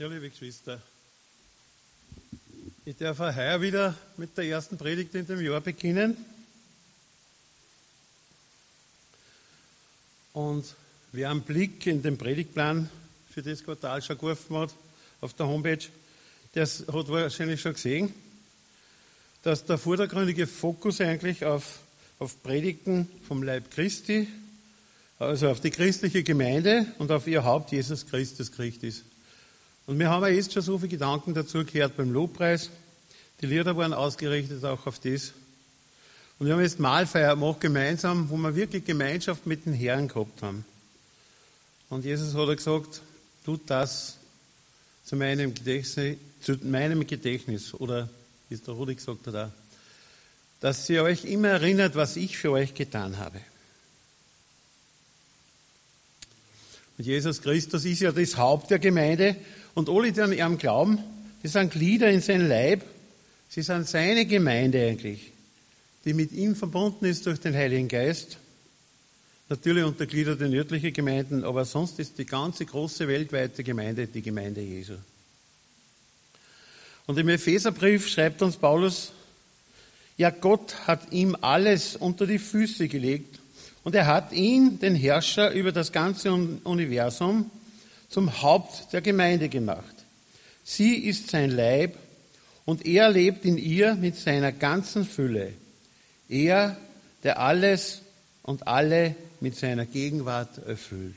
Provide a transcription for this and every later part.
Ja, liebe Geschwister, ich darf auch heuer wieder mit der ersten Predigt in dem Jahr beginnen. Und wer einen Blick in den Predigtplan für das Quartal schon geworfen hat, auf der Homepage, der hat wahrscheinlich schon gesehen, dass der vordergründige Fokus eigentlich auf, auf Predigten vom Leib Christi, also auf die christliche Gemeinde und auf ihr Haupt Jesus Christus gerichtet ist. Und wir haben ja jetzt schon so viele Gedanken dazu gehört beim Lobpreis. Die Lieder waren ausgerichtet auch auf das. Und wir haben jetzt Mahlfeier gemacht gemeinsam, wo wir wirklich Gemeinschaft mit den Herren gehabt haben. Und Jesus hat gesagt, tut das zu meinem Gedächtnis, zu meinem Gedächtnis. Oder, wie es der Rudi gesagt hat, dass ihr euch immer erinnert, was ich für euch getan habe. Und Jesus Christus ist ja das Haupt der Gemeinde und alle, die an ihm glauben, die sind Glieder in sein Leib. Sie sind seine Gemeinde eigentlich, die mit ihm verbunden ist durch den Heiligen Geist. Natürlich untergliedert in nördliche Gemeinden, aber sonst ist die ganze große weltweite Gemeinde die Gemeinde Jesu. Und im Epheserbrief schreibt uns Paulus, ja, Gott hat ihm alles unter die Füße gelegt und er hat ihn, den Herrscher über das ganze Universum, zum Haupt der Gemeinde gemacht. Sie ist sein Leib und er lebt in ihr mit seiner ganzen Fülle. Er, der alles und alle mit seiner Gegenwart erfüllt.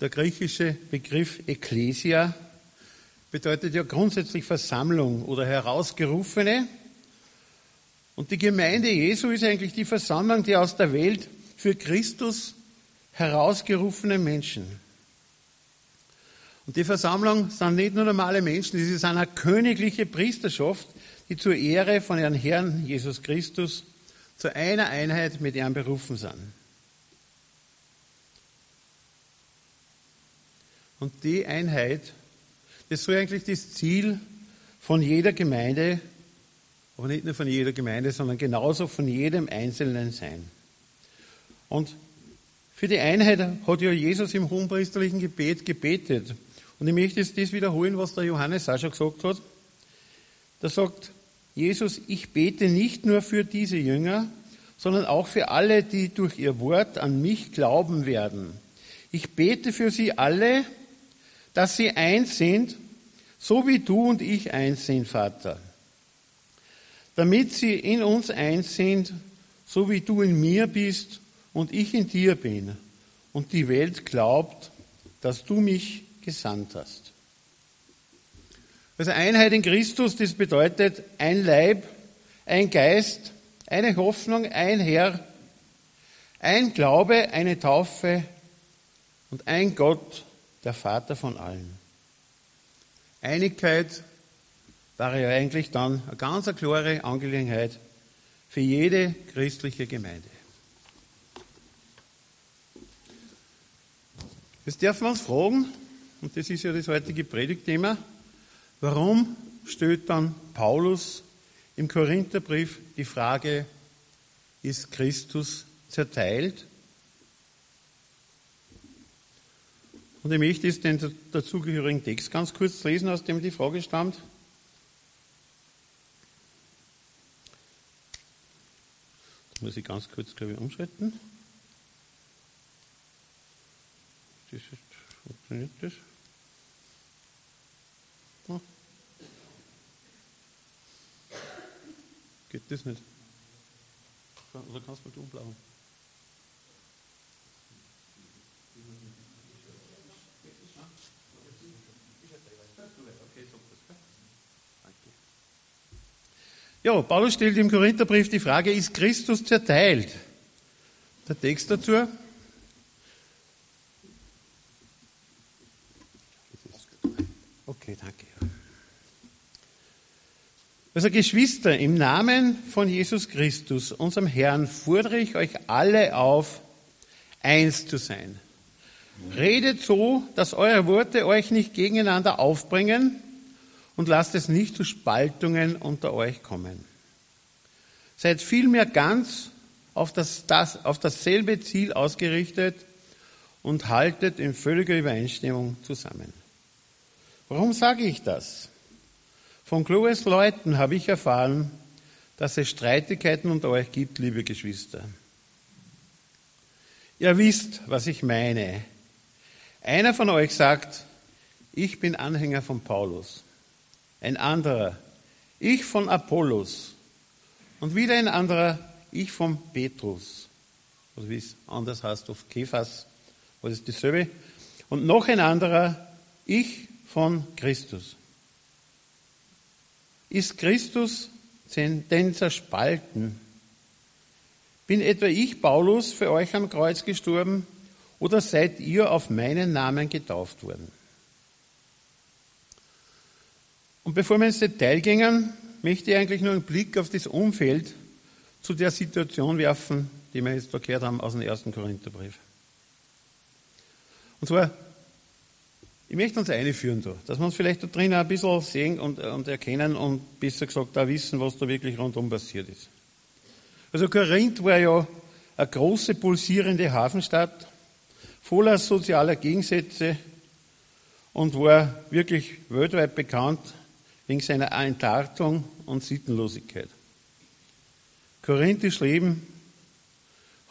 Der griechische Begriff Ecclesia bedeutet ja grundsätzlich Versammlung oder Herausgerufene. Und die Gemeinde Jesu ist eigentlich die Versammlung, die aus der Welt für Christus herausgerufene Menschen. Und die Versammlung sind nicht nur normale Menschen, sie sind eine königliche Priesterschaft, die zur Ehre von ihrem Herrn Jesus Christus zu einer Einheit mit ihm berufen sind. Und die Einheit, das soll eigentlich das Ziel von jeder Gemeinde, aber nicht nur von jeder Gemeinde, sondern genauso von jedem Einzelnen sein. Und für die Einheit hat ja Jesus im hohenpriesterlichen Gebet gebetet. Und ich möchte jetzt das wiederholen, was der Johannes auch schon gesagt hat. Da sagt Jesus, ich bete nicht nur für diese Jünger, sondern auch für alle, die durch ihr Wort an mich glauben werden. Ich bete für sie alle, dass sie eins sind, so wie du und ich eins sind, Vater. Damit sie in uns eins sind, so wie du in mir bist und ich in dir bin und die Welt glaubt, dass du mich gesandt hast. Also Einheit in Christus, das bedeutet ein Leib, ein Geist, eine Hoffnung, ein Herr, ein Glaube, eine Taufe und ein Gott, der Vater von allen. Einigkeit wäre ja eigentlich dann eine ganz klare Angelegenheit für jede christliche Gemeinde. Jetzt dürfen wir uns fragen, und das ist ja das heutige Predigtthema, warum stellt dann Paulus im Korintherbrief die Frage, ist Christus zerteilt? Und ich möchte jetzt den dazugehörigen Text ganz kurz lesen, aus dem die Frage stammt. Muss ich ganz kurz, glaube ich, umschalten. Das funktioniert das? Oh. Geht das nicht? Oder kannst du mal umblauen? Ja, Paulus stellt im Korintherbrief die Frage, ist Christus zerteilt? Der Text dazu, Okay, danke. Also Geschwister, im Namen von Jesus Christus, unserem Herrn, fordere ich euch alle auf, eins zu sein. Redet so, dass eure Worte euch nicht gegeneinander aufbringen und lasst es nicht zu Spaltungen unter euch kommen. Seid vielmehr ganz auf, das, das, auf dasselbe Ziel ausgerichtet und haltet in völliger Übereinstimmung zusammen. Warum sage ich das? Von kluges Leuten habe ich erfahren, dass es Streitigkeiten unter euch gibt, liebe Geschwister. Ihr wisst, was ich meine. Einer von euch sagt, ich bin Anhänger von Paulus. Ein anderer, ich von Apollos. Und wieder ein anderer, ich von Petrus. Oder wie es anders heißt auf Kephas, war das dasselbe. Und noch ein anderer, ich von Christus. Ist Christus denn zerspalten? Bin etwa ich, Paulus, für euch am Kreuz gestorben oder seid ihr auf meinen Namen getauft worden? Und bevor wir ins Detail gehen, möchte ich eigentlich nur einen Blick auf das Umfeld zu der Situation werfen, die wir jetzt da gehört haben aus dem ersten Korintherbrief. Und zwar, ich möchte uns einführen da, dass wir uns vielleicht da drin ein bisschen sehen und, und erkennen und besser gesagt auch wissen, was da wirklich rundum passiert ist. Also Korinth war ja eine große pulsierende Hafenstadt, voller sozialer Gegensätze und war wirklich weltweit bekannt wegen seiner Enttartung und Sittenlosigkeit. Korinthisch Leben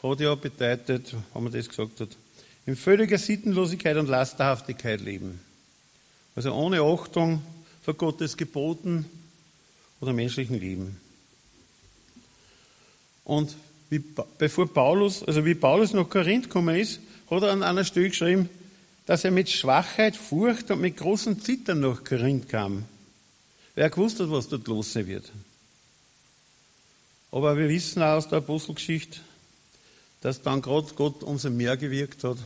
hat ja bedeutet, wenn man das gesagt hat, in völliger Sittenlosigkeit und Lasterhaftigkeit leben. Also ohne Achtung vor Gottes Geboten oder menschlichen Leben. Und wie, bevor Paulus, also wie Paulus nach Korinth gekommen ist, hat er an einer Stelle geschrieben, dass er mit Schwachheit, Furcht und mit großem Zittern nach Korinth kam. Wer gewusst hat, was dort los sein wird. Aber wir wissen auch aus der Apostelgeschichte, dass dann gerade Gott umso mehr gewirkt hat,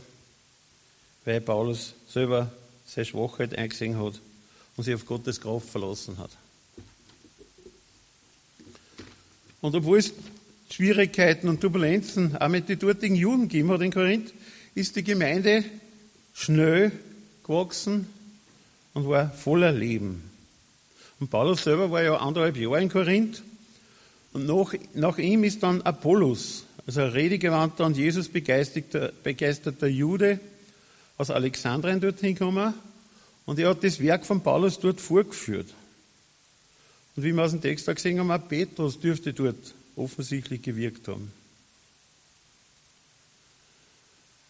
weil Paulus selber seine Schwachheit eingesehen hat und sich auf Gottes Kraft verlassen hat. Und obwohl es Schwierigkeiten und Turbulenzen auch mit den dortigen Juden gegeben hat in Korinth, ist die Gemeinde schnell gewachsen und war voller Leben. Und Paulus selber war ja anderthalb Jahre in Korinth. Und nach, nach ihm ist dann Apollos, also ein redegewandter und Jesus begeisterter, begeisterter Jude aus Alexandrien dorthin gekommen. Und er hat das Werk von Paulus dort vorgeführt. Und wie wir aus dem Text auch gesehen haben, auch Petrus dürfte dort offensichtlich gewirkt haben.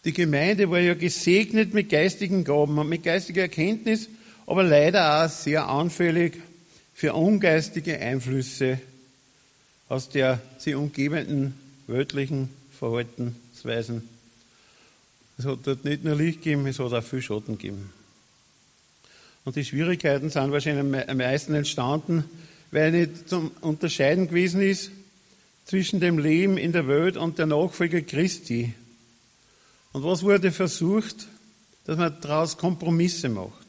Die Gemeinde war ja gesegnet mit geistigen Gaben und mit geistiger Erkenntnis, aber leider auch sehr anfällig für ungeistige Einflüsse aus der sie umgebenden weltlichen Verhaltensweisen. Es hat dort nicht nur Licht gegeben, es hat auch viel Schatten gegeben. Und die Schwierigkeiten sind wahrscheinlich am meisten entstanden, weil nicht zum Unterscheiden gewesen ist zwischen dem Leben in der Welt und der Nachfolger Christi. Und was wurde versucht? Dass man daraus Kompromisse macht.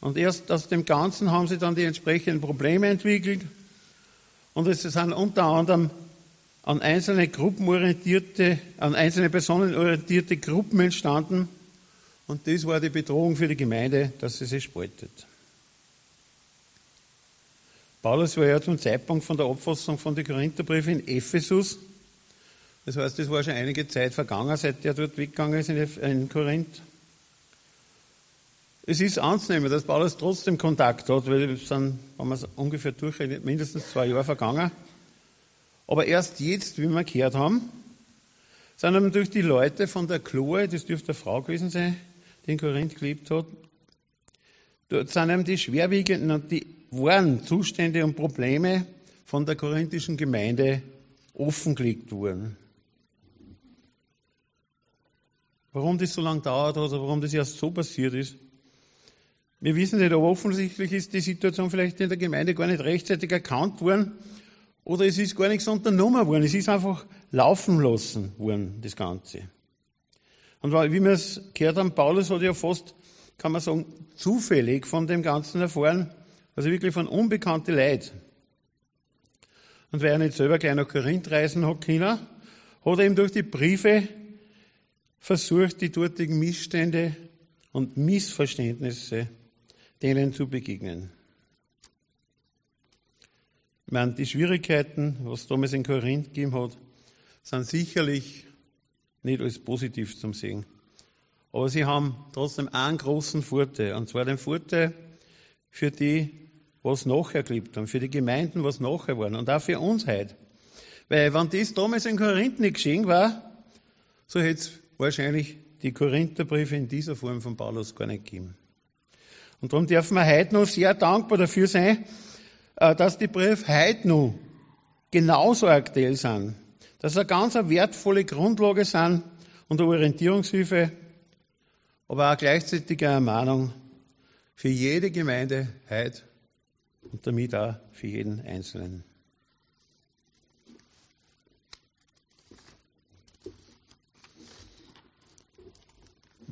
Und erst aus dem Ganzen haben sie dann die entsprechenden Probleme entwickelt. Und es sind unter anderem an einzelne gruppenorientierte, an einzelne Personen orientierte Gruppen entstanden. Und das war die Bedrohung für die Gemeinde, dass sie sich spaltet. Paulus war ja zum Zeitpunkt von der Abfassung von den Korintherbriefen in Ephesus. Das heißt, es war schon einige Zeit vergangen, seit er dort weggegangen ist in Korinth. Es ist anzunehmen, dass Paulus trotzdem Kontakt hat, weil es sind, wenn man es ungefähr durchrechnet, mindestens zwei Jahre vergangen. Aber erst jetzt, wie wir gehört haben, sind eben durch die Leute von der Chloe, das dürfte eine Frau gewesen sein, die in Korinth gelebt hat, dort sind eben die schwerwiegenden und die wahren Zustände und Probleme von der korinthischen Gemeinde offengelegt worden. Warum das so lange dauert oder warum das erst so passiert ist, wir wissen nicht, aber offensichtlich ist die Situation vielleicht in der Gemeinde gar nicht rechtzeitig erkannt worden oder es ist gar nichts unternommen worden. Es ist einfach laufen lassen worden, das Ganze. Und wie wir es gehört haben, Paulus hat ja fast, kann man sagen, zufällig von dem Ganzen erfahren, also wirklich von unbekannten Leid. Und weil er nicht selber gleich nach Korinth reisen hat können, hat er ihm durch die Briefe versucht, die dortigen Missstände und Missverständnisse denen zu begegnen. Ich meine, die Schwierigkeiten, was damals in Korinth gegeben hat, sind sicherlich nicht als positiv zum sehen. Aber sie haben trotzdem einen großen Vorteil, und zwar den Vorteil für die, was nachher gelebt haben, für die Gemeinden, was nachher waren, und auch für uns heute. Weil, wenn das damals in Korinth nicht geschehen war, so hätte es wahrscheinlich die Korintherbriefe in dieser Form von Paulus gar nicht gegeben. Und darum dürfen wir heute noch sehr dankbar dafür sein, dass die Briefe heute noch genauso aktuell sind. Dass sie eine ganz wertvolle Grundlage sind und eine Orientierungshilfe, aber auch gleichzeitig eine Ermahnung für jede Gemeinde heute und damit auch für jeden Einzelnen.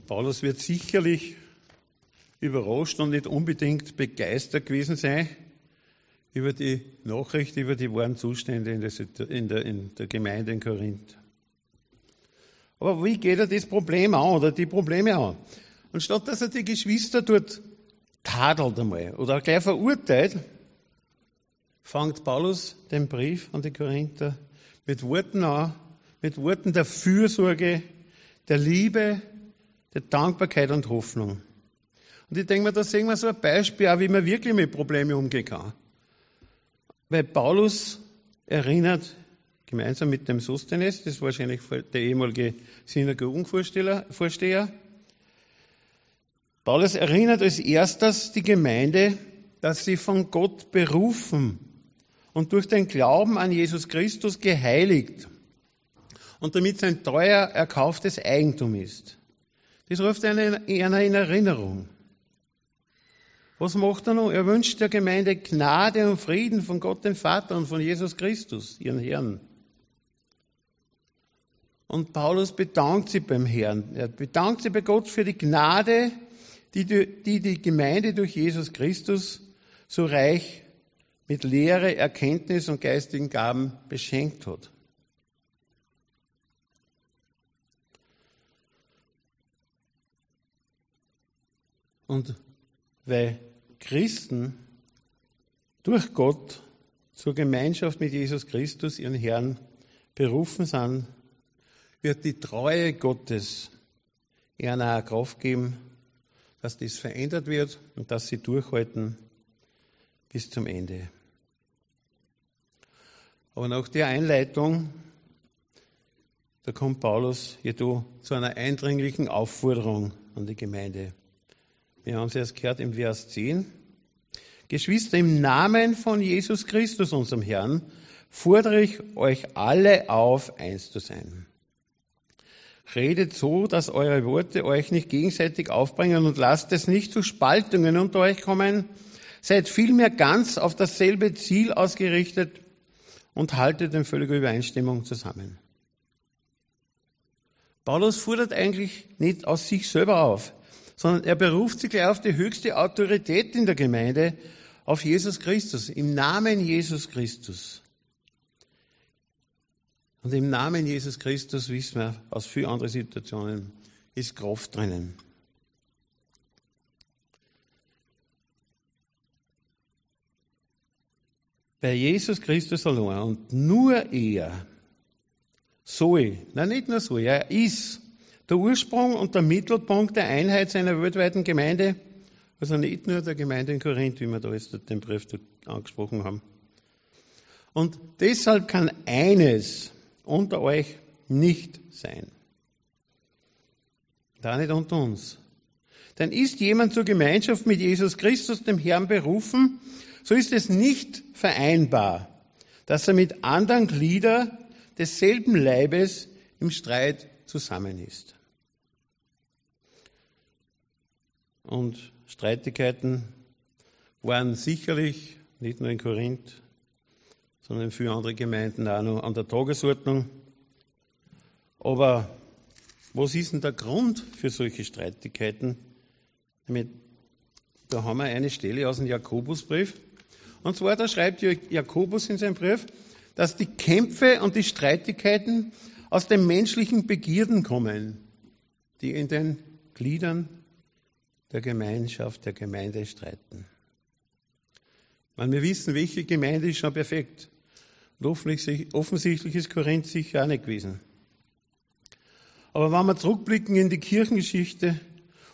Paulus wird sicherlich überrascht und nicht unbedingt begeistert gewesen sein über die Nachricht, über die wahren Zustände in der, in der, in der Gemeinde in Korinth. Aber wie geht er das Problem an oder die Probleme an? Und statt dass er die Geschwister dort tadelt einmal oder gleich verurteilt, fängt Paulus den Brief an die Korinther mit Worten an, mit Worten der Fürsorge, der Liebe, der Dankbarkeit und Hoffnung. Und ich denke mir, da sehen wir so ein Beispiel, auch wie man wirklich mit Problemen umgehen kann. Weil Paulus erinnert, gemeinsam mit dem Sostenes, das ist wahrscheinlich der ehemalige Synagogenvorsteher, Paulus erinnert als erstes die Gemeinde, dass sie von Gott berufen und durch den Glauben an Jesus Christus geheiligt und damit sein teuer erkauftes Eigentum ist. Das ruft einer in Erinnerung. Was macht er noch? Er wünscht der Gemeinde Gnade und Frieden von Gott dem Vater und von Jesus Christus, ihren Herrn. Und Paulus bedankt sich beim Herrn. Er bedankt sich bei Gott für die Gnade, die die, die Gemeinde durch Jesus Christus so reich mit Lehre, Erkenntnis und geistigen Gaben beschenkt hat. Und weil Christen durch Gott zur Gemeinschaft mit Jesus Christus, ihren Herrn, berufen sind, wird die Treue Gottes ihnen auch Kraft geben, dass das verändert wird und dass sie durchhalten bis zum Ende. Aber nach der Einleitung, da kommt Paulus jedoch zu einer eindringlichen Aufforderung an die Gemeinde. Wir haben es erst gehört im Vers 10. Geschwister, im Namen von Jesus Christus, unserem Herrn, fordere ich euch alle auf, eins zu sein. Redet so, dass eure Worte euch nicht gegenseitig aufbringen und lasst es nicht zu Spaltungen unter euch kommen. Seid vielmehr ganz auf dasselbe Ziel ausgerichtet und haltet in völliger Übereinstimmung zusammen. Paulus fordert eigentlich nicht aus sich selber auf sondern er beruft sich gleich auf die höchste Autorität in der Gemeinde, auf Jesus Christus, im Namen Jesus Christus. Und im Namen Jesus Christus wissen wir aus vielen anderen Situationen, ist Kraft drinnen. Bei Jesus Christus allein und nur er soll, nein, nicht nur so, er ist der Ursprung und der Mittelpunkt der Einheit seiner weltweiten Gemeinde, also nicht nur der Gemeinde in Korinth, wie wir da jetzt den Brief angesprochen haben. Und deshalb kann eines unter euch nicht sein. Da nicht unter uns. Denn ist jemand zur Gemeinschaft mit Jesus Christus, dem Herrn, berufen, so ist es nicht vereinbar, dass er mit anderen Gliedern desselben Leibes im Streit zusammen ist. Und Streitigkeiten waren sicherlich nicht nur in Korinth, sondern in vielen anderen Gemeinden auch noch an der Tagesordnung. Aber was ist denn der Grund für solche Streitigkeiten? Da haben wir eine Stelle aus dem Jakobusbrief. Und zwar, da schreibt Jakobus in seinem Brief, dass die Kämpfe und die Streitigkeiten aus den menschlichen Begierden kommen, die in den Gliedern der Gemeinschaft, der Gemeinde streiten. Weil wir wissen, welche Gemeinde ist schon perfekt. Und offensichtlich ist Korinth sicher auch nicht gewesen. Aber wenn wir zurückblicken in die Kirchengeschichte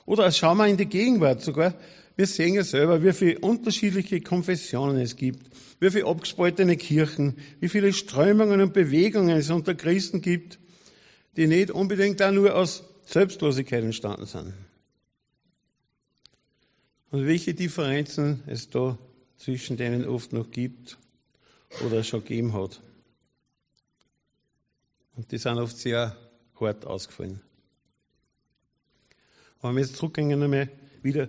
oder schauen wir in die Gegenwart sogar, wir sehen ja selber, wie viele unterschiedliche Konfessionen es gibt, wie viele abgespaltene Kirchen, wie viele Strömungen und Bewegungen es unter Christen gibt, die nicht unbedingt auch nur aus Selbstlosigkeit entstanden sind. Und welche Differenzen es da zwischen denen oft noch gibt oder schon gegeben hat. Und die sind oft sehr hart ausgefallen. Wenn wir jetzt zurückgehen einmal wieder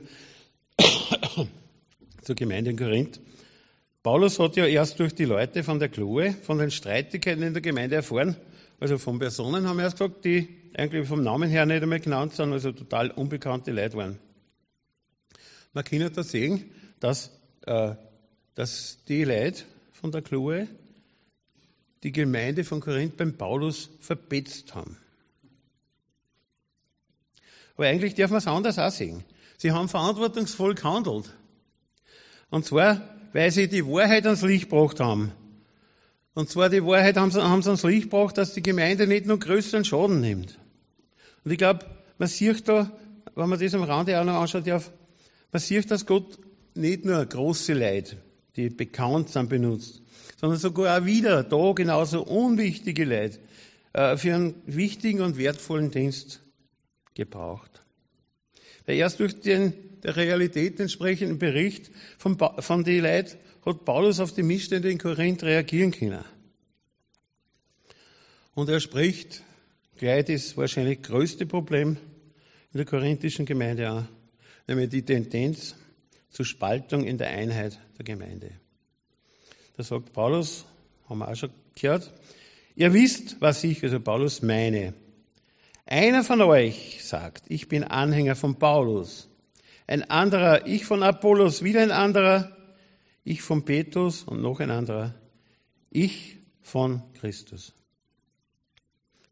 zur Gemeinde in Korinth. Paulus hat ja erst durch die Leute von der Chloe, von den Streitigkeiten in der Gemeinde erfahren, also von Personen haben wir erst gesagt, die eigentlich vom Namen her nicht einmal genannt sind, also total unbekannte Leute waren. Man kann da sehen, dass, äh, dass die Leute von der Chloe die Gemeinde von Korinth beim Paulus verbetzt haben. Aber eigentlich darf man es anders auch sehen. Sie haben verantwortungsvoll gehandelt. Und zwar, weil sie die Wahrheit ans Licht gebracht haben. Und zwar die Wahrheit haben sie, haben sie ans Licht gebracht, dass die Gemeinde nicht nur größeren Schaden nimmt. Und ich glaube, man sieht da, wenn man das am Rande auch noch anschaut darf, man sieht, dass Gott nicht nur große Leid, die bekannt sind, benutzt, sondern sogar auch wieder da genauso unwichtige Leid äh, für einen wichtigen und wertvollen Dienst gebraucht. Weil erst durch den der Realität entsprechenden Bericht von, von den Leuten hat Paulus auf die Missstände in Korinth reagieren können. Und er spricht gleich das wahrscheinlich größte Problem in der korinthischen Gemeinde an, nämlich die Tendenz zur Spaltung in der Einheit der Gemeinde. Da sagt Paulus, haben wir auch schon gehört, ihr wisst, was ich, also Paulus, meine. Einer von euch sagt, ich bin Anhänger von Paulus ein anderer ich von Apollos, wieder ein anderer ich von Petrus und noch ein anderer ich von Christus.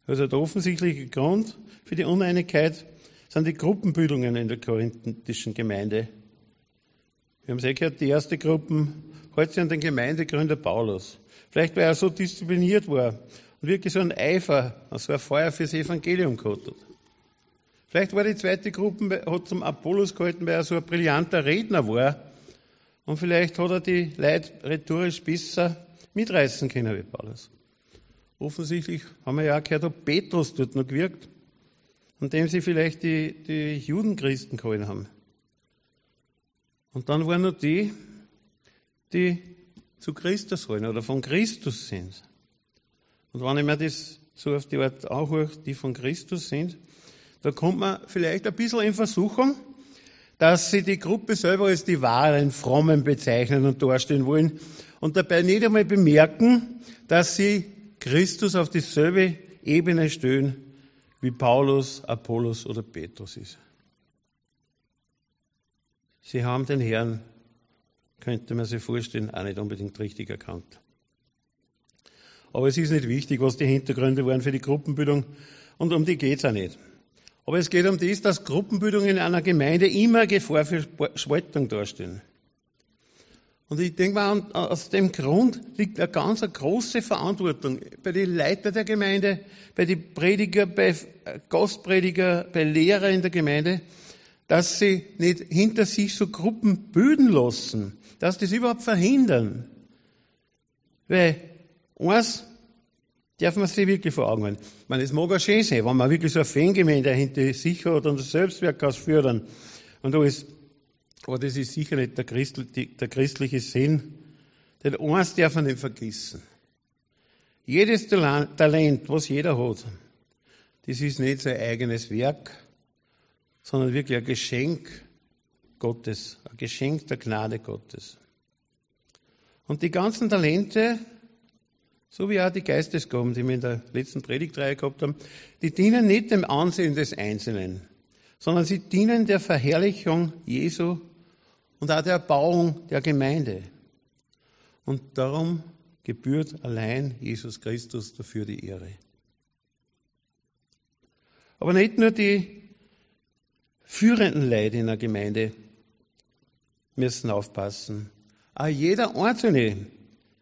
Also der offensichtliche Grund für die Uneinigkeit sind die Gruppenbildungen in der korinthischen Gemeinde. Wir haben es gehört, die erste Gruppen hält sich an den Gemeindegründer Paulus. Vielleicht weil er so diszipliniert war und wirklich so ein Eifer, so ein Feuer fürs Evangelium gehabt hat. Vielleicht war die zweite Gruppe, hat zum Apollos gehalten, weil er so ein brillanter Redner war. Und vielleicht hat er die Leute rhetorisch besser mitreißen können wie Paulus. Offensichtlich haben wir ja auch gehört, ob Petrus dort noch gewirkt, an dem sie vielleicht die, die Judenchristen gehalten haben. Und dann waren noch die, die zu Christus halten oder von Christus sind. Und wenn ich mir das so auf die Art anhöre, die von Christus sind, da kommt man vielleicht ein bisschen in Versuchung, dass sie die Gruppe selber als die wahren Frommen bezeichnen und darstellen wollen und dabei nicht einmal bemerken, dass sie Christus auf dieselbe Ebene stellen, wie Paulus, Apollos oder Petrus ist. Sie haben den Herrn, könnte man sich vorstellen, auch nicht unbedingt richtig erkannt. Aber es ist nicht wichtig, was die Hintergründe waren für die Gruppenbildung und um die geht's auch nicht. Aber es geht um das, dass Gruppenbildungen in einer Gemeinde immer Gefahr für Spaltung darstellen. Und ich denke mal, aus dem Grund liegt eine ganz große Verantwortung bei den Leitern der Gemeinde, bei den Prediger, bei Gastprediger, bei Lehrer in der Gemeinde, dass sie nicht hinter sich so Gruppen bilden lassen, dass das überhaupt verhindern. Weil eins darf man sich wirklich vor Augen halten. Ich meine, es mag auch schön sein, wenn man wirklich so eine Fangemeinde hinter sich hat und das Selbstwerk ausführen und alles. Aber das ist sicher nicht der, Christ, der christliche Sinn. Denn eins darf man nicht vergessen. Jedes Talent, was jeder hat, das ist nicht sein eigenes Werk, sondern wirklich ein Geschenk Gottes, ein Geschenk der Gnade Gottes. Und die ganzen Talente, so wie auch die Geistesgaben, die wir in der letzten Predigtreihe gehabt haben, die dienen nicht dem Ansehen des Einzelnen, sondern sie dienen der Verherrlichung Jesu und auch der Erbauung der Gemeinde. Und darum gebührt allein Jesus Christus dafür die Ehre. Aber nicht nur die führenden Leute in der Gemeinde müssen aufpassen. Auch jeder Einzelne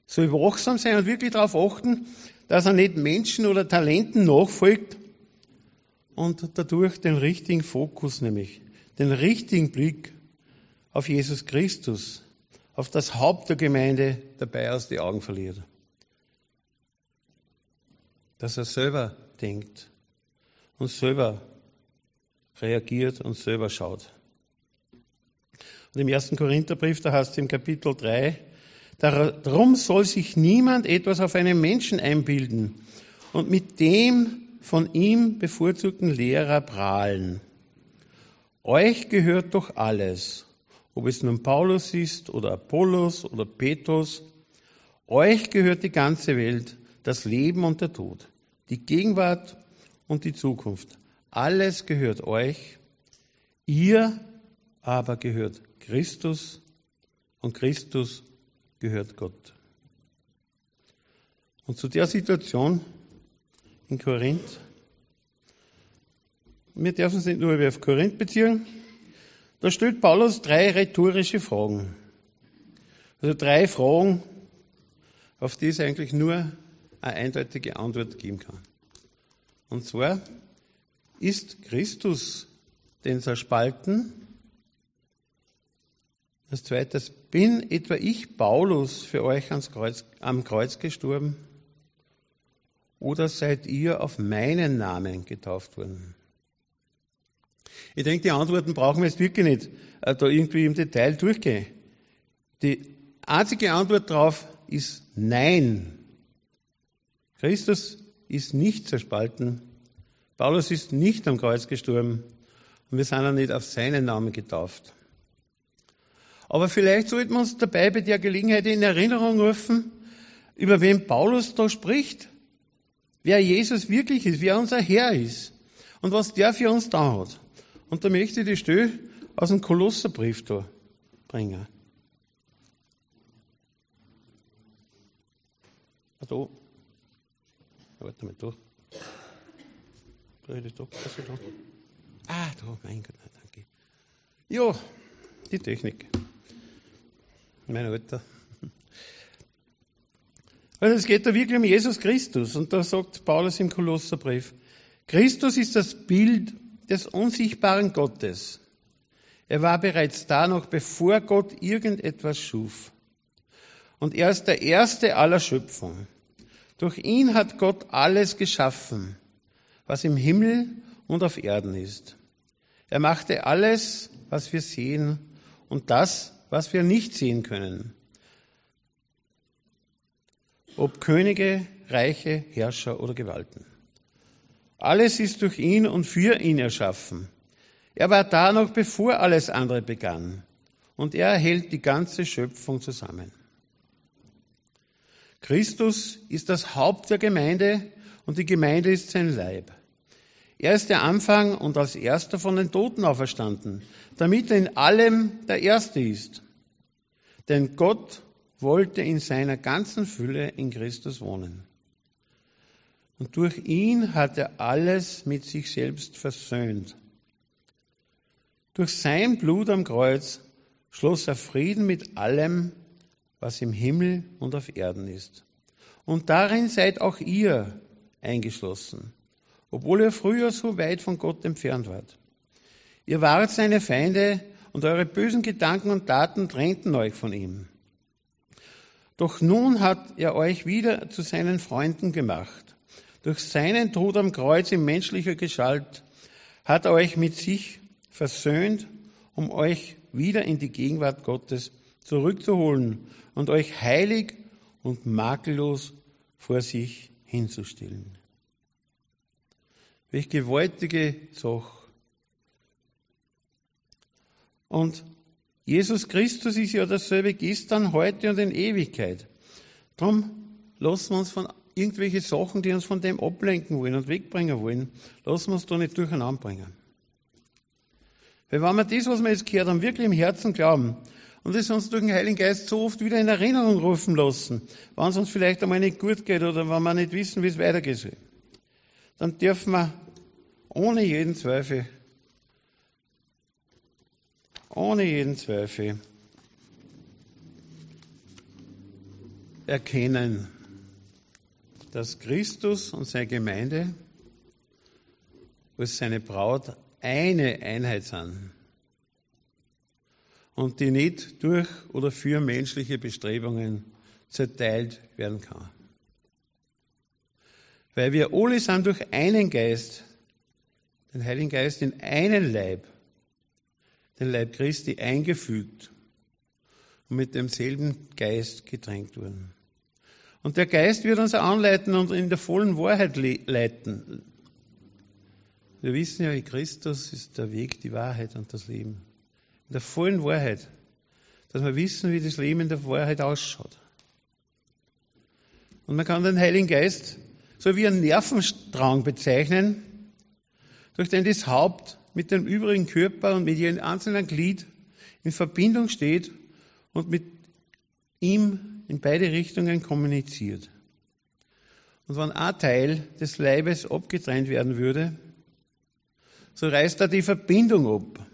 soll wachsam sein und wirklich darauf achten, dass er nicht Menschen oder Talenten nachfolgt und dadurch den richtigen Fokus, nämlich den richtigen Blick auf Jesus Christus, auf das Haupt der Gemeinde dabei aus die Augen verliert. Dass er selber denkt und selber reagiert und selber schaut. Und im ersten Korintherbrief, da heißt es im Kapitel 3, darum soll sich niemand etwas auf einen Menschen einbilden und mit dem von ihm bevorzugten Lehrer prahlen. Euch gehört doch alles, ob es nun Paulus ist oder Apollos oder Petrus. Euch gehört die ganze Welt, das Leben und der Tod, die Gegenwart und die Zukunft. Alles gehört euch. Ihr aber gehört Christus und Christus gehört Gott. Und zu der Situation in Korinth, wir dürfen es nicht nur auf Korinth beziehen, da stellt Paulus drei rhetorische Fragen. Also drei Fragen, auf die es eigentlich nur eine eindeutige Antwort geben kann. Und zwar, ist Christus denn zerspalten? Als zweites, bin etwa ich, Paulus, für euch ans Kreuz, am Kreuz gestorben? Oder seid ihr auf meinen Namen getauft worden? Ich denke, die Antworten brauchen wir jetzt wirklich nicht äh, da irgendwie im Detail durchgehen. Die einzige Antwort darauf ist Nein. Christus ist nicht zerspalten. Paulus ist nicht am Kreuz gestorben und wir sind auch nicht auf seinen Namen getauft. Aber vielleicht sollten wir uns dabei bei der Gelegenheit in Erinnerung rufen, über wen Paulus da spricht, wer Jesus wirklich ist, wer unser Herr ist und was der für uns da hat. Und da möchte ich die Stelle aus dem Kolosserbrief da bringen. Ah, da. Warte mal, da. Brille da. Was da? Ah, da, mein Gott, danke. Ja, die Technik. Mein Alter. Also es geht da wirklich um Jesus Christus. Und da sagt Paulus im Kolosserbrief, Christus ist das Bild des unsichtbaren Gottes. Er war bereits da, noch bevor Gott irgendetwas schuf. Und er ist der Erste aller Schöpfung. Durch ihn hat Gott alles geschaffen, was im Himmel und auf Erden ist. Er machte alles, was wir sehen und das, was wir nicht sehen können. Ob Könige, Reiche, Herrscher oder Gewalten. Alles ist durch ihn und für ihn erschaffen. Er war da noch bevor alles andere begann. Und er hält die ganze Schöpfung zusammen. Christus ist das Haupt der Gemeinde und die Gemeinde ist sein Leib. Er ist der Anfang und als erster von den Toten auferstanden, damit er in allem der Erste ist. Denn Gott wollte in seiner ganzen Fülle in Christus wohnen. Und durch ihn hat er alles mit sich selbst versöhnt. Durch sein Blut am Kreuz schloss er Frieden mit allem, was im Himmel und auf Erden ist. Und darin seid auch ihr eingeschlossen, obwohl ihr früher so weit von Gott entfernt wart. Ihr wart seine Feinde und eure bösen Gedanken und Taten trennten euch von ihm. Doch nun hat er euch wieder zu seinen Freunden gemacht. Durch seinen Tod am Kreuz in menschlicher Gestalt hat er euch mit sich versöhnt, um euch wieder in die Gegenwart Gottes zurückzuholen und euch heilig und makellos vor sich hinzustellen. Welch gewaltige Sache. Und Jesus Christus ist ja dasselbe gestern, heute und in Ewigkeit. Darum lassen wir uns von irgendwelchen Sachen, die uns von dem ablenken wollen und wegbringen wollen, lassen wir uns da nicht durcheinander bringen. Weil wenn wir das, was wir jetzt gehört haben, wirklich im Herzen glauben und es uns durch den Heiligen Geist so oft wieder in Erinnerung rufen lassen, wenn es uns vielleicht einmal nicht gut geht oder wenn wir nicht wissen, wie es weitergehen soll, dann dürfen wir ohne jeden Zweifel, ohne jeden Zweifel erkennen, dass Christus und seine Gemeinde als seine Braut eine Einheit sind und die nicht durch oder für menschliche Bestrebungen zerteilt werden kann. Weil wir alle sind durch einen Geist, den Heiligen Geist, in einen Leib, den Leib Christi, eingefügt und mit demselben Geist getränkt wurden. Und der Geist wird uns anleiten und in der vollen Wahrheit leiten. Wir wissen ja, Christus ist der Weg, die Wahrheit und das Leben. In der vollen Wahrheit. Dass wir wissen, wie das Leben in der Wahrheit ausschaut. Und man kann den Heiligen Geist so wie einen Nervenstrang bezeichnen, durch den das Haupt mit dem übrigen Körper und mit jedem einzelnen Glied in Verbindung steht und mit ihm in beide Richtungen kommuniziert. Und wenn ein Teil des Leibes abgetrennt werden würde, so reißt er die Verbindung ab.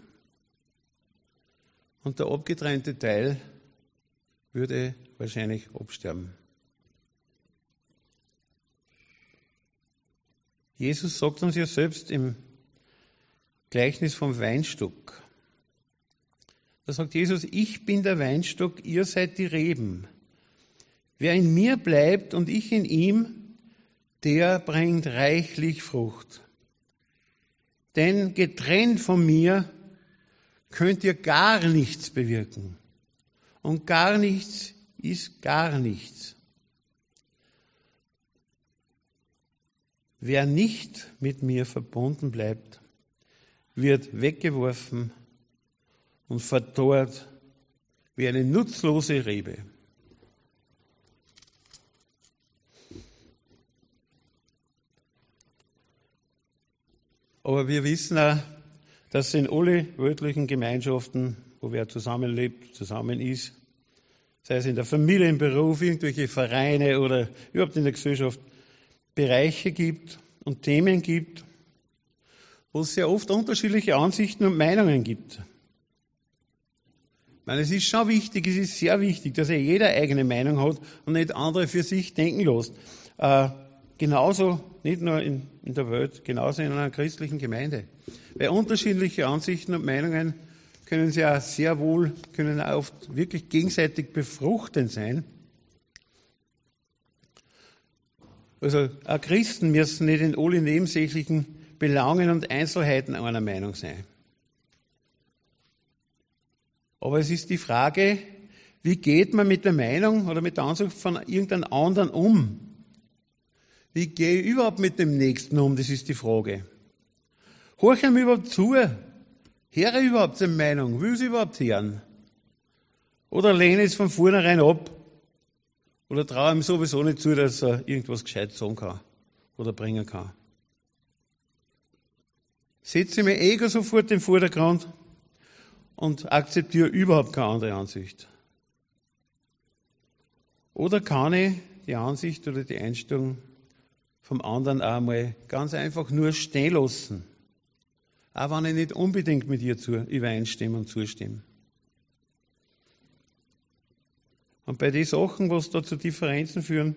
Und der abgetrennte Teil würde wahrscheinlich absterben. Jesus sagt uns ja selbst im Gleichnis vom Weinstock. Da sagt Jesus, ich bin der Weinstock, ihr seid die Reben. Wer in mir bleibt und ich in ihm, der bringt reichlich Frucht. Denn getrennt von mir könnt ihr gar nichts bewirken. Und gar nichts ist gar nichts. Wer nicht mit mir verbunden bleibt, wird weggeworfen und verdorrt wie eine nutzlose Rebe. Aber wir wissen auch, dass in alle weltlichen Gemeinschaften, wo wer zusammenlebt, zusammen ist, sei es in der Familie, im Beruf, irgendwelche Vereine oder überhaupt in der Gesellschaft, Bereiche gibt und Themen gibt, wo es sehr oft unterschiedliche Ansichten und Meinungen gibt. Ich meine, es ist schon wichtig, es ist sehr wichtig, dass er jeder eigene Meinung hat und nicht andere für sich denken lässt. Äh, genauso, nicht nur in, in der Welt, genauso in einer christlichen Gemeinde. Weil unterschiedliche Ansichten und Meinungen können auch sehr wohl, können auch oft wirklich gegenseitig befruchtend sein. Also auch Christen müssen nicht in alle nebensächlichen Belangen und Einzelheiten einer Meinung sein. Aber es ist die Frage, wie geht man mit der Meinung oder mit der Ansicht von irgendeinem anderen um? Wie gehe ich überhaupt mit dem Nächsten um? Das ist die Frage. Horch ihm überhaupt zu? Höre ich überhaupt seine Meinung? Will sie überhaupt hören? Oder lehne ich es von vornherein ab oder traue ihm sowieso nicht zu, dass er irgendwas gescheit sagen kann oder bringen kann. Setze mein Ego sofort im Vordergrund und akzeptiere überhaupt keine andere Ansicht. Oder kann ich die Ansicht oder die Einstellung vom anderen auch mal ganz einfach nur stehen lassen? Auch wenn ich nicht unbedingt mit ihr übereinstimme und zustimme. Und bei den Sachen, was da zu Differenzen führen,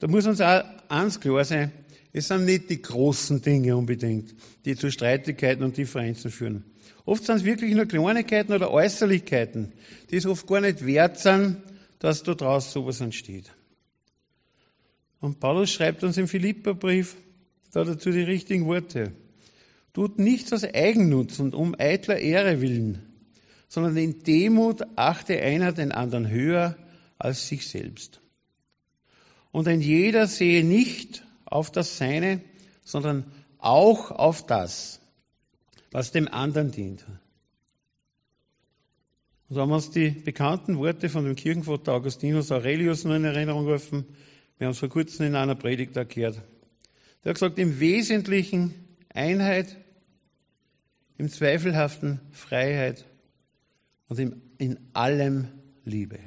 da muss uns auch eins klar sein, es sind nicht die großen Dinge unbedingt, die zu Streitigkeiten und Differenzen führen. Oft sind es wirklich nur Kleinigkeiten oder Äußerlichkeiten, die es oft gar nicht wert sind, dass da draußen sowas entsteht. Und Paulus schreibt uns im Philipperbrief da dazu die richtigen Worte. Tut nichts aus Eigennutz und um eitler Ehre willen, sondern in Demut achte einer den anderen höher als sich selbst. Und ein jeder sehe nicht auf das Seine, sondern auch auf das, was dem anderen dient. Und haben uns die bekannten Worte von dem Kirchenvater Augustinus Aurelius nur in Erinnerung gerufen. Wir haben es vor kurzem in einer Predigt erklärt. Der hat gesagt, im Wesentlichen Einheit, im Zweifelhaften Freiheit und in allem Liebe.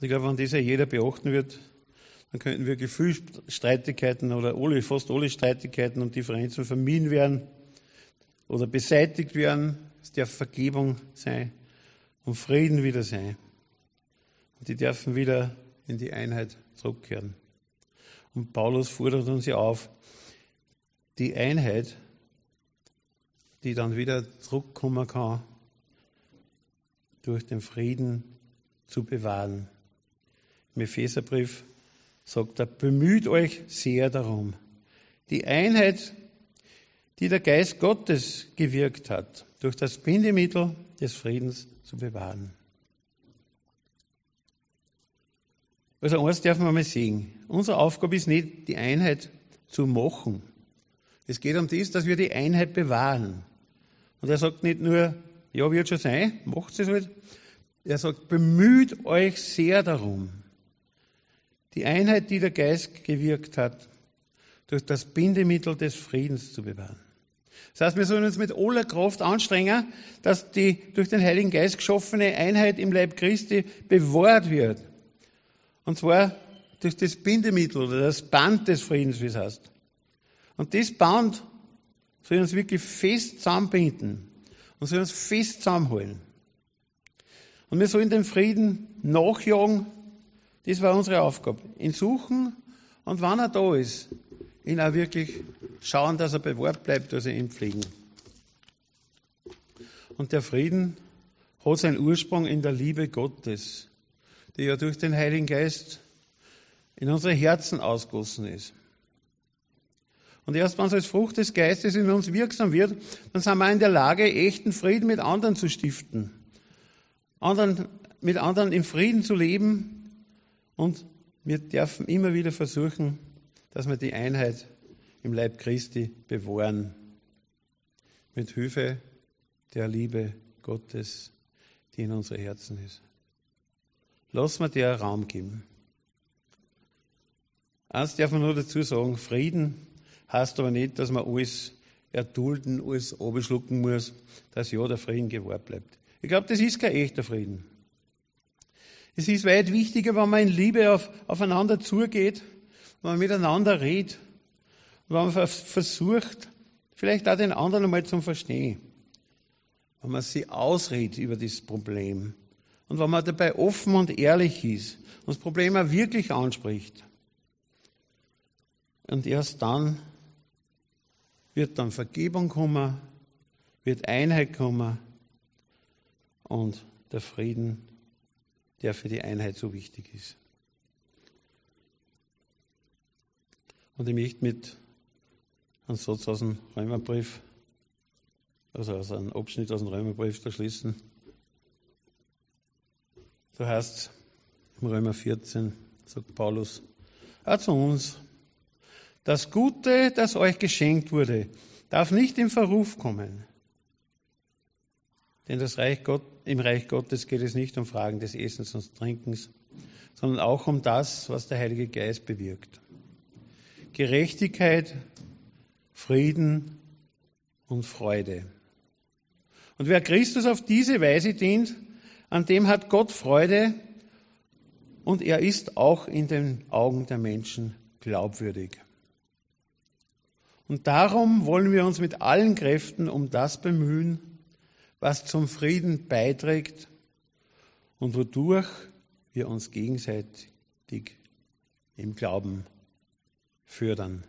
Ich glaube, wenn das ja jeder beachten wird, dann könnten wir Gefühlsstreitigkeiten oder alle, fast alle Streitigkeiten und Differenzen vermieden werden oder beseitigt werden. Es darf Vergebung sein und Frieden wieder sein. Und die dürfen wieder in die Einheit zurückkehren. Und Paulus fordert uns ja auf, die Einheit, die dann wieder zurückkommen kann, durch den Frieden zu bewahren. Im Epheserbrief sagt er, bemüht euch sehr darum, die Einheit, die der Geist Gottes gewirkt hat, durch das Bindemittel des Friedens zu bewahren. Also eins darf man mal sehen. Unsere Aufgabe ist nicht, die Einheit zu machen. Es geht um das, dass wir die Einheit bewahren. Und er sagt nicht nur, ja, wird schon sein, macht es halt. Er sagt, bemüht euch sehr darum, die Einheit, die der Geist gewirkt hat, durch das Bindemittel des Friedens zu bewahren. Das heißt, wir sollen uns mit aller Kraft anstrengen, dass die durch den Heiligen Geist geschaffene Einheit im Leib Christi bewahrt wird. Und zwar durch das Bindemittel oder das Band des Friedens, wie es heißt. Und das Band soll uns wirklich fest zusammenbinden und soll uns fest zusammenholen. Und wir sollen den Frieden nachjagen. Das war unsere Aufgabe. Ihn suchen und wann er da ist, ihn auch wirklich schauen, dass er bewahrt bleibt, dass er ihm pflegen. Und der Frieden hat seinen Ursprung in der Liebe Gottes, die ja durch den Heiligen Geist in unsere Herzen ausgossen ist. Und erst wenn es als Frucht des Geistes in uns wirksam wird, dann sind wir in der Lage, echten Frieden mit anderen zu stiften. Anderen, mit anderen im Frieden zu leben. Und wir dürfen immer wieder versuchen, dass wir die Einheit im Leib Christi bewahren. Mit Hilfe der Liebe Gottes, die in unsere Herzen ist. Lass mir der Raum geben. Eins darf man nur dazu sagen, Frieden heißt aber nicht, dass man alles erdulden, alles abschlucken muss, dass ja der Frieden gewahrt bleibt. Ich glaube, das ist kein echter Frieden. Es ist weit wichtiger, wenn man in Liebe auf, aufeinander zugeht, wenn man miteinander redet, wenn man versucht, vielleicht auch den anderen einmal zu verstehen. Wenn man sie ausredet über das Problem. Und wenn man dabei offen und ehrlich ist und das Problem auch wirklich anspricht. Und erst dann wird dann Vergebung kommen, wird Einheit kommen und der Frieden, der für die Einheit so wichtig ist. Und ich möchte mit einem Satz aus dem Römerbrief, also aus einem Abschnitt aus dem Römerbrief da schließen. Da heißt im Römer 14, sagt Paulus, auch zu uns, das Gute, das euch geschenkt wurde, darf nicht in Verruf kommen. Denn das Reich Gott, im Reich Gottes geht es nicht um Fragen des Essens und Trinkens, sondern auch um das, was der Heilige Geist bewirkt. Gerechtigkeit, Frieden und Freude. Und wer Christus auf diese Weise dient, an dem hat Gott Freude und er ist auch in den Augen der Menschen glaubwürdig. Und darum wollen wir uns mit allen Kräften um das bemühen, was zum Frieden beiträgt und wodurch wir uns gegenseitig im Glauben fördern.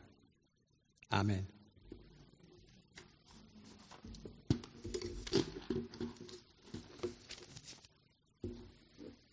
Amen.